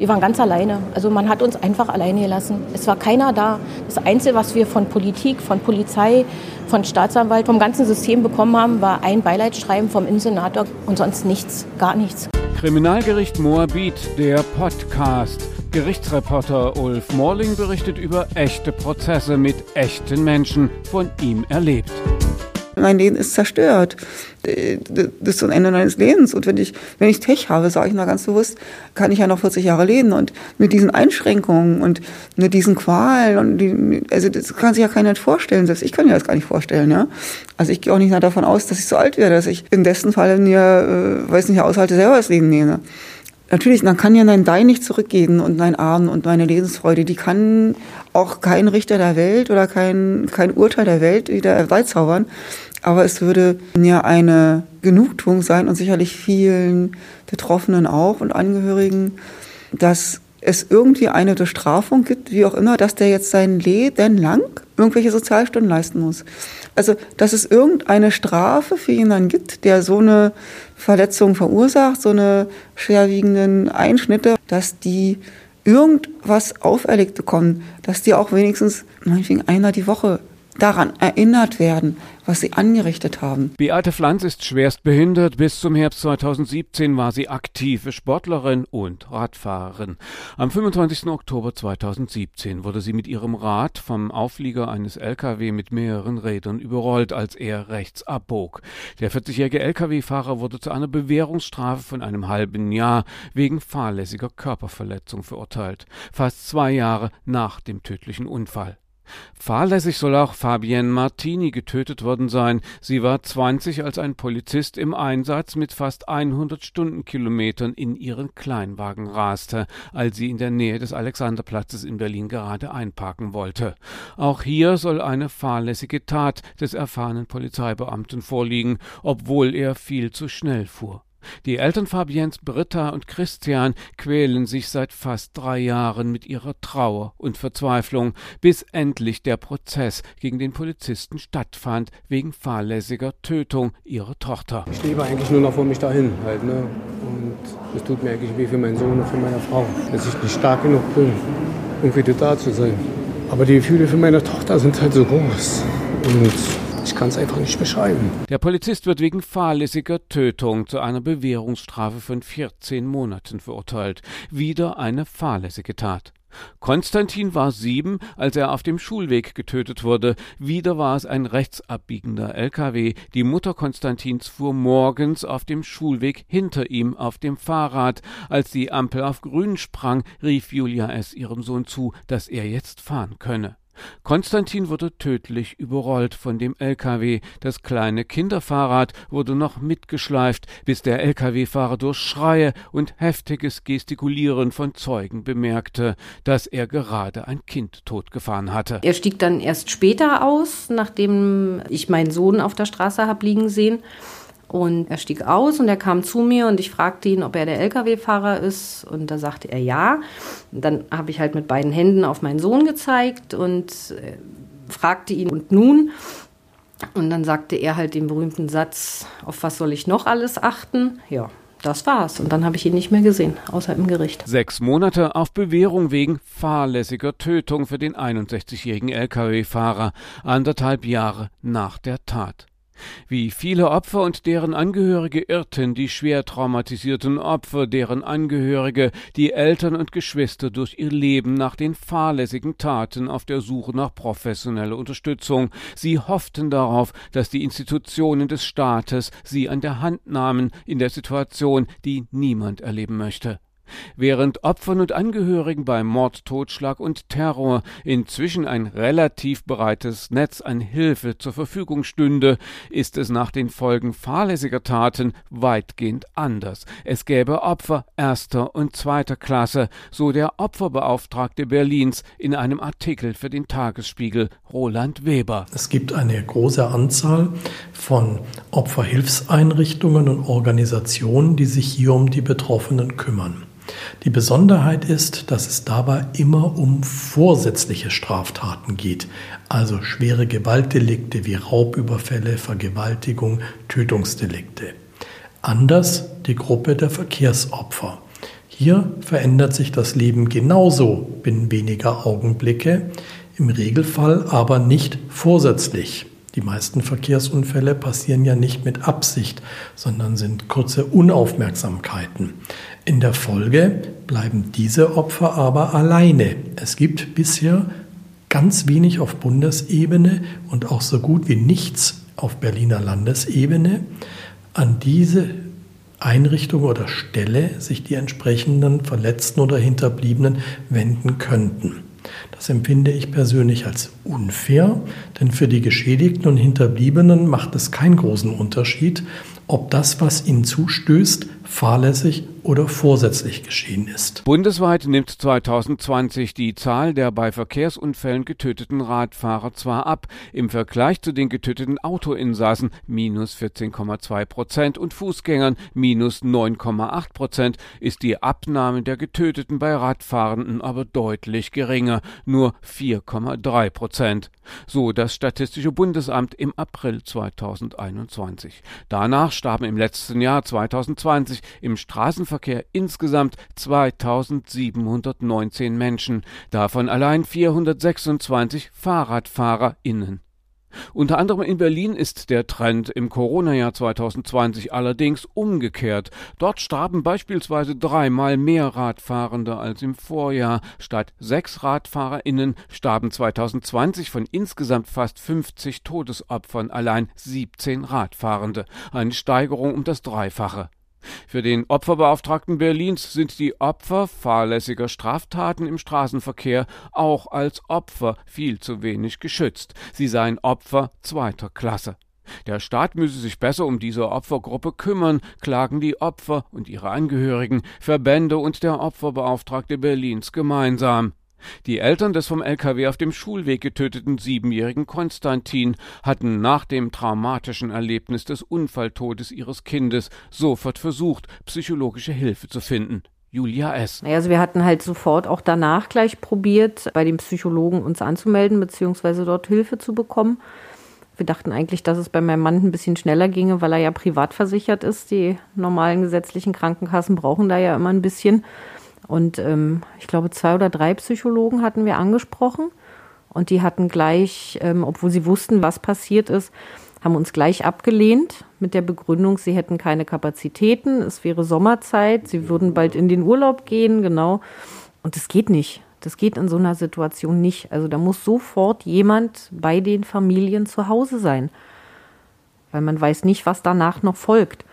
Wir waren ganz alleine. Also man hat uns einfach alleine gelassen. Es war keiner da. Das Einzige, was wir von Politik, von Polizei, von Staatsanwalt, vom ganzen System bekommen haben, war ein Beileidsschreiben vom Innensenator und sonst nichts, gar nichts. Kriminalgericht Moabit, der Podcast. Gerichtsreporter Ulf Morling berichtet über echte Prozesse mit echten Menschen, von ihm erlebt mein Leben ist zerstört. Das ist so ein Ende meines Lebens. Und wenn ich, wenn ich Tech habe, sage ich mal ganz bewusst, kann ich ja noch 40 Jahre leben. Und mit diesen Einschränkungen und mit diesen Qualen und die, also das kann sich ja keiner vorstellen. Selbst ich kann mir das gar nicht vorstellen, ja. Also ich gehe auch nicht davon aus, dass ich so alt werde, dass ich im besten Fall mir, äh, weiß nicht, aushalte, selber das Leben nehme. Natürlich, man kann ja nein Dein nicht zurückgeben und mein Arm und meine Lebensfreude, die kann auch kein Richter der Welt oder kein, kein Urteil der Welt wieder herbeizaubern. Aber es würde mir eine Genugtuung sein und sicherlich vielen Betroffenen auch und Angehörigen, dass es irgendwie eine Bestrafung gibt, wie auch immer, dass der jetzt sein Leben lang irgendwelche Sozialstunden leisten muss. Also, dass es irgendeine Strafe für jemanden gibt, der so eine Verletzung verursacht, so eine schwerwiegenden Einschnitte, dass die irgendwas auferlegt bekommen, dass die auch wenigstens meinetwegen einer die Woche daran erinnert werden, was sie angerichtet haben. Beate Pflanz ist schwerst behindert. Bis zum Herbst 2017 war sie aktive Sportlerin und Radfahrerin. Am 25. Oktober 2017 wurde sie mit ihrem Rad vom Auflieger eines LKW mit mehreren Rädern überrollt, als er rechts abbog. Der 40-jährige LKW-Fahrer wurde zu einer Bewährungsstrafe von einem halben Jahr wegen fahrlässiger Körperverletzung verurteilt. Fast zwei Jahre nach dem tödlichen Unfall. Fahrlässig soll auch Fabienne Martini getötet worden sein. Sie war 20, als ein Polizist im Einsatz mit fast 100 Stundenkilometern in ihren Kleinwagen raste, als sie in der Nähe des Alexanderplatzes in Berlin gerade einparken wollte. Auch hier soll eine fahrlässige Tat des erfahrenen Polizeibeamten vorliegen, obwohl er viel zu schnell fuhr. Die Eltern Fabiens Britta und Christian quälen sich seit fast drei Jahren mit ihrer Trauer und Verzweiflung, bis endlich der Prozess gegen den Polizisten stattfand wegen fahrlässiger Tötung ihrer Tochter. Ich lebe eigentlich nur noch vor mich dahin halt, ne? Und es tut mir eigentlich weh für meinen Sohn und für meine Frau, dass ich nicht stark genug bin, um wieder da zu sein. Aber die Gefühle für meine Tochter sind halt so groß. Und ich kann es einfach nicht beschreiben. Der Polizist wird wegen fahrlässiger Tötung zu einer Bewährungsstrafe von 14 Monaten verurteilt. Wieder eine fahrlässige Tat. Konstantin war sieben, als er auf dem Schulweg getötet wurde. Wieder war es ein rechtsabbiegender LKW. Die Mutter Konstantins fuhr morgens auf dem Schulweg hinter ihm auf dem Fahrrad. Als die Ampel auf grün sprang, rief Julia es ihrem Sohn zu, dass er jetzt fahren könne. Konstantin wurde tödlich überrollt von dem LKW. Das kleine Kinderfahrrad wurde noch mitgeschleift, bis der LKW-Fahrer durch Schreie und heftiges Gestikulieren von Zeugen bemerkte, dass er gerade ein Kind totgefahren hatte. Er stieg dann erst später aus, nachdem ich meinen Sohn auf der Straße habe liegen sehen. Und er stieg aus und er kam zu mir und ich fragte ihn, ob er der Lkw-Fahrer ist. Und da sagte er ja. Und dann habe ich halt mit beiden Händen auf meinen Sohn gezeigt und äh, fragte ihn, und nun? Und dann sagte er halt den berühmten Satz, auf was soll ich noch alles achten? Ja, das war's. Und dann habe ich ihn nicht mehr gesehen, außer im Gericht. Sechs Monate auf Bewährung wegen fahrlässiger Tötung für den 61-jährigen Lkw-Fahrer, anderthalb Jahre nach der Tat. Wie viele Opfer und deren Angehörige irrten die schwer traumatisierten Opfer, deren Angehörige, die Eltern und Geschwister durch ihr Leben nach den fahrlässigen Taten auf der Suche nach professioneller Unterstützung. Sie hofften darauf, dass die Institutionen des Staates sie an der Hand nahmen in der Situation, die niemand erleben möchte. Während Opfern und Angehörigen bei Mord, Totschlag und Terror inzwischen ein relativ breites Netz an Hilfe zur Verfügung stünde, ist es nach den Folgen fahrlässiger Taten weitgehend anders. Es gäbe Opfer erster und zweiter Klasse, so der Opferbeauftragte Berlins in einem Artikel für den Tagesspiegel Roland Weber. Es gibt eine große Anzahl von Opferhilfseinrichtungen und Organisationen, die sich hier um die Betroffenen kümmern. Die Besonderheit ist, dass es dabei immer um vorsätzliche Straftaten geht, also schwere Gewaltdelikte wie Raubüberfälle, Vergewaltigung, Tötungsdelikte. Anders die Gruppe der Verkehrsopfer. Hier verändert sich das Leben genauso binnen weniger Augenblicke, im Regelfall aber nicht vorsätzlich. Die meisten Verkehrsunfälle passieren ja nicht mit Absicht, sondern sind kurze Unaufmerksamkeiten. In der Folge bleiben diese Opfer aber alleine. Es gibt bisher ganz wenig auf Bundesebene und auch so gut wie nichts auf Berliner Landesebene. An diese Einrichtung oder Stelle sich die entsprechenden Verletzten oder Hinterbliebenen wenden könnten. Das empfinde ich persönlich als unfair, denn für die Geschädigten und Hinterbliebenen macht es keinen großen Unterschied, ob das, was ihnen zustößt, fahrlässig oder vorsätzlich geschehen ist. Bundesweit nimmt 2020 die Zahl der bei Verkehrsunfällen getöteten Radfahrer zwar ab, im Vergleich zu den getöteten Autoinsassen minus 14,2 Prozent und Fußgängern minus 9,8 Prozent ist die Abnahme der Getöteten bei Radfahrenden aber deutlich geringer, nur 4,3 Prozent. So das Statistische Bundesamt im April 2021. Danach starben im letzten Jahr 2020 im Straßenverkehr insgesamt 2719 Menschen, davon allein 426 FahrradfahrerInnen. Unter anderem in Berlin ist der Trend im Corona-Jahr 2020 allerdings umgekehrt. Dort starben beispielsweise dreimal mehr Radfahrende als im Vorjahr. Statt sechs RadfahrerInnen starben 2020 von insgesamt fast 50 Todesopfern allein 17 Radfahrende. Eine Steigerung um das Dreifache. Für den Opferbeauftragten Berlins sind die Opfer fahrlässiger Straftaten im Straßenverkehr auch als Opfer viel zu wenig geschützt. Sie seien Opfer zweiter Klasse. Der Staat müsse sich besser um diese Opfergruppe kümmern, klagen die Opfer und ihre Angehörigen, Verbände und der Opferbeauftragte Berlins gemeinsam. Die Eltern des vom LKW auf dem Schulweg getöteten siebenjährigen Konstantin hatten nach dem traumatischen Erlebnis des Unfalltodes ihres Kindes sofort versucht, psychologische Hilfe zu finden. Julia S. Also wir hatten halt sofort auch danach gleich probiert, bei dem Psychologen uns anzumelden, beziehungsweise dort Hilfe zu bekommen. Wir dachten eigentlich, dass es bei meinem Mann ein bisschen schneller ginge, weil er ja privat versichert ist. Die normalen gesetzlichen Krankenkassen brauchen da ja immer ein bisschen. Und ähm, ich glaube, zwei oder drei Psychologen hatten wir angesprochen. Und die hatten gleich, ähm, obwohl sie wussten, was passiert ist, haben uns gleich abgelehnt mit der Begründung, sie hätten keine Kapazitäten, es wäre Sommerzeit, sie würden bald in den Urlaub gehen, genau. Und das geht nicht. Das geht in so einer Situation nicht. Also da muss sofort jemand bei den Familien zu Hause sein, weil man weiß nicht, was danach noch folgt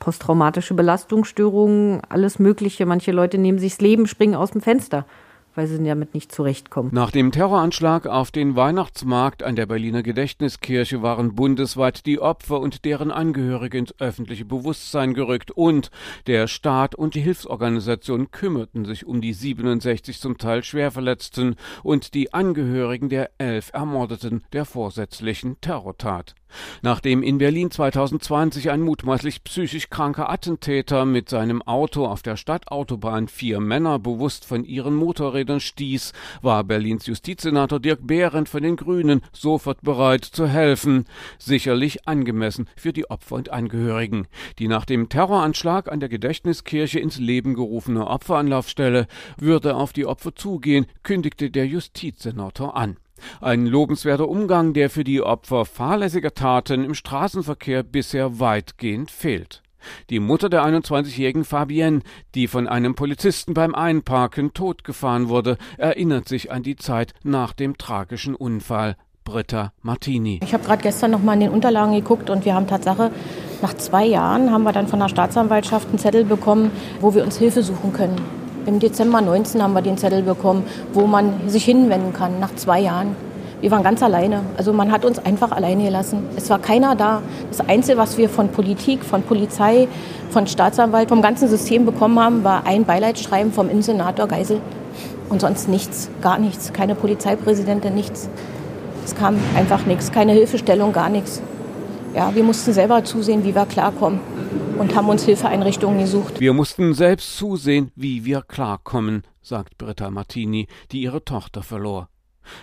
posttraumatische Belastungsstörungen, alles Mögliche. Manche Leute nehmen sich das Leben, springen aus dem Fenster weil sie damit nicht zurechtkommen. Nach dem Terroranschlag auf den Weihnachtsmarkt an der Berliner Gedächtniskirche waren bundesweit die Opfer und deren Angehörige ins öffentliche Bewusstsein gerückt und der Staat und die Hilfsorganisationen kümmerten sich um die 67 zum Teil Schwerverletzten und die Angehörigen der elf Ermordeten der vorsätzlichen Terrortat. Nachdem in Berlin 2020 ein mutmaßlich psychisch kranker Attentäter mit seinem Auto auf der Stadtautobahn vier Männer bewusst von ihren Motorrädern stieß, war Berlins Justizsenator Dirk Behrendt von den Grünen sofort bereit zu helfen. Sicherlich angemessen für die Opfer und Angehörigen. Die nach dem Terroranschlag an der Gedächtniskirche ins Leben gerufene Opferanlaufstelle würde auf die Opfer zugehen, kündigte der Justizsenator an. Ein lobenswerter Umgang, der für die Opfer fahrlässiger Taten im Straßenverkehr bisher weitgehend fehlt. Die Mutter der 21-jährigen Fabienne, die von einem Polizisten beim Einparken totgefahren wurde, erinnert sich an die Zeit nach dem tragischen Unfall. Britta Martini. Ich habe gerade gestern noch mal in den Unterlagen geguckt und wir haben Tatsache nach zwei Jahren haben wir dann von der Staatsanwaltschaft einen Zettel bekommen, wo wir uns Hilfe suchen können. Im Dezember 19 haben wir den Zettel bekommen, wo man sich hinwenden kann nach zwei Jahren. Wir waren ganz alleine. Also man hat uns einfach alleine gelassen. Es war keiner da. Das Einzige, was wir von Politik, von Polizei, von Staatsanwalt, vom ganzen System bekommen haben, war ein Beileidsschreiben vom Innensenator Geisel. Und sonst nichts, gar nichts. Keine Polizeipräsidentin, nichts. Es kam einfach nichts, keine Hilfestellung, gar nichts. Ja, wir mussten selber zusehen, wie wir klarkommen und haben uns Hilfeeinrichtungen gesucht. Wir mussten selbst zusehen, wie wir klarkommen, sagt Britta Martini, die ihre Tochter verlor.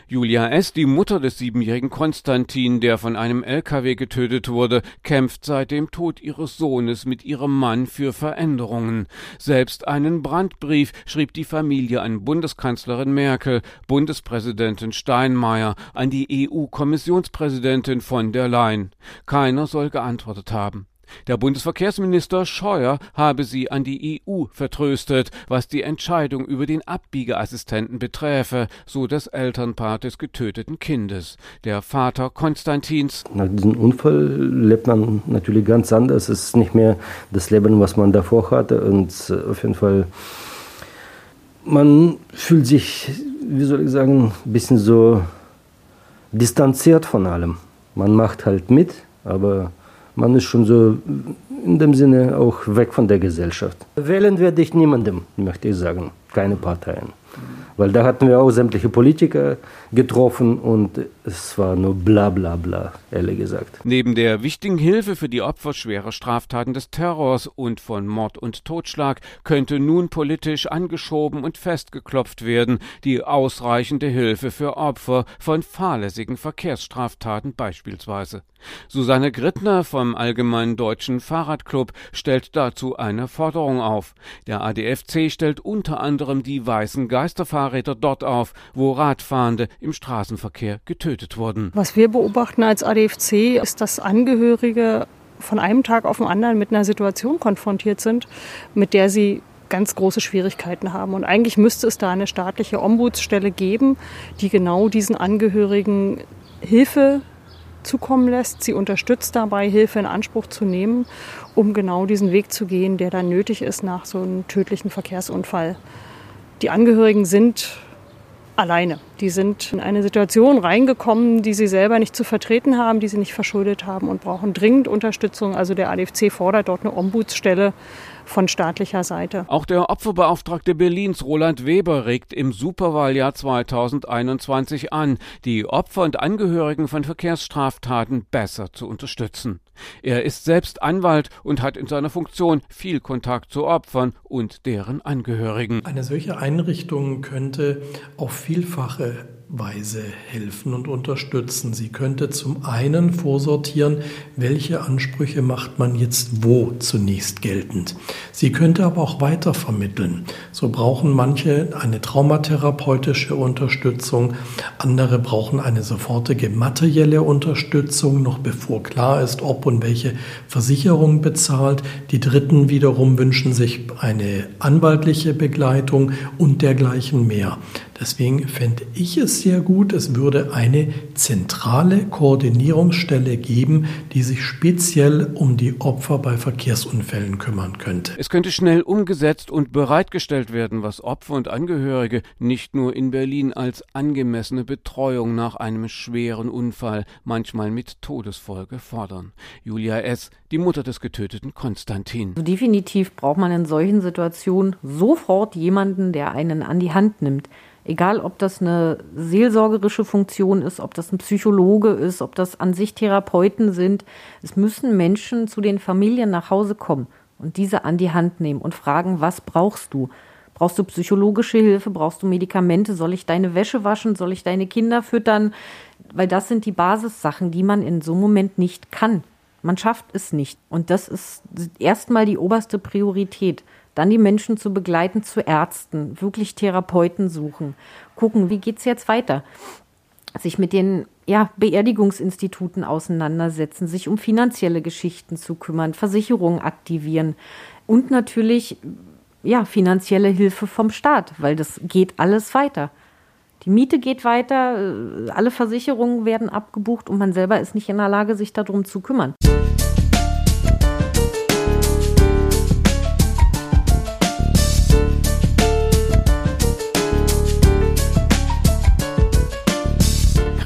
Julia S., die Mutter des siebenjährigen Konstantin, der von einem LKW getötet wurde, kämpft seit dem Tod ihres Sohnes mit ihrem Mann für Veränderungen. Selbst einen Brandbrief schrieb die Familie an Bundeskanzlerin Merkel, Bundespräsidentin Steinmeier, an die EU-Kommissionspräsidentin von der Leyen. Keiner soll geantwortet haben. Der Bundesverkehrsminister Scheuer habe sie an die EU vertröstet, was die Entscheidung über den Abbiegeassistenten beträfe, so das Elternpaar des getöteten Kindes. Der Vater Konstantins. Nach diesem Unfall lebt man natürlich ganz anders. Es ist nicht mehr das Leben, was man davor hatte. Und äh, auf jeden Fall, man fühlt sich, wie soll ich sagen, ein bisschen so distanziert von allem. Man macht halt mit, aber man ist schon so in dem Sinne auch weg von der Gesellschaft. Wählen werde ich niemandem, möchte ich sagen, keine Parteien. Weil da hatten wir auch sämtliche Politiker getroffen und es war nur bla bla bla, ehrlich gesagt. Neben der wichtigen Hilfe für die Opfer schwerer Straftaten des Terrors und von Mord und Totschlag könnte nun politisch angeschoben und festgeklopft werden, die ausreichende Hilfe für Opfer von fahrlässigen Verkehrsstraftaten beispielsweise. Susanne Grittner vom Allgemeinen Deutschen Fahrradclub stellt dazu eine Forderung auf. Der ADFC stellt unter anderem die weißen Geisterfahrräder dort auf, wo Radfahrende im Straßenverkehr getötet wurden. Was wir beobachten als ADFC ist, dass Angehörige von einem Tag auf den anderen mit einer Situation konfrontiert sind, mit der sie ganz große Schwierigkeiten haben. Und eigentlich müsste es da eine staatliche Ombudsstelle geben, die genau diesen Angehörigen Hilfe zukommen lässt, sie unterstützt dabei, Hilfe in Anspruch zu nehmen, um genau diesen Weg zu gehen, der dann nötig ist nach so einem tödlichen Verkehrsunfall. Die Angehörigen sind alleine. Die sind in eine Situation reingekommen, die sie selber nicht zu vertreten haben, die sie nicht verschuldet haben und brauchen dringend Unterstützung. Also der ADFC fordert dort eine Ombudsstelle von staatlicher Seite. Auch der Opferbeauftragte Berlins Roland Weber regt im Superwahljahr 2021 an, die Opfer und Angehörigen von Verkehrsstraftaten besser zu unterstützen. Er ist selbst Anwalt und hat in seiner Funktion viel Kontakt zu Opfern und deren Angehörigen. Eine solche Einrichtung könnte auf vielfache Weise helfen und unterstützen. Sie könnte zum einen vorsortieren, welche Ansprüche macht man jetzt wo zunächst geltend. Sie könnte aber auch weiter vermitteln. So brauchen manche eine traumatherapeutische Unterstützung, andere brauchen eine sofortige materielle Unterstützung, noch bevor klar ist, ob und welche Versicherung bezahlt. Die Dritten wiederum wünschen sich eine anwaltliche Begleitung und dergleichen mehr. Deswegen fände ich es sehr gut, es würde eine zentrale Koordinierungsstelle geben, die sich speziell um die Opfer bei Verkehrsunfällen kümmern könnte. Es könnte schnell umgesetzt und bereitgestellt werden, was Opfer und Angehörige nicht nur in Berlin als angemessene Betreuung nach einem schweren Unfall, manchmal mit Todesfolge fordern. Julia S., die Mutter des getöteten Konstantin. Also definitiv braucht man in solchen Situationen sofort jemanden, der einen an die Hand nimmt Egal, ob das eine seelsorgerische Funktion ist, ob das ein Psychologe ist, ob das an sich Therapeuten sind. Es müssen Menschen zu den Familien nach Hause kommen und diese an die Hand nehmen und fragen, was brauchst du? Brauchst du psychologische Hilfe? Brauchst du Medikamente? Soll ich deine Wäsche waschen? Soll ich deine Kinder füttern? Weil das sind die Basissachen, die man in so einem Moment nicht kann. Man schafft es nicht. Und das ist erstmal die oberste Priorität. Dann die Menschen zu begleiten zu Ärzten, wirklich Therapeuten suchen, gucken, wie geht es jetzt weiter? Sich mit den ja, Beerdigungsinstituten auseinandersetzen, sich um finanzielle Geschichten zu kümmern, Versicherungen aktivieren und natürlich ja, finanzielle Hilfe vom Staat, weil das geht alles weiter. Die Miete geht weiter, alle Versicherungen werden abgebucht und man selber ist nicht in der Lage, sich darum zu kümmern.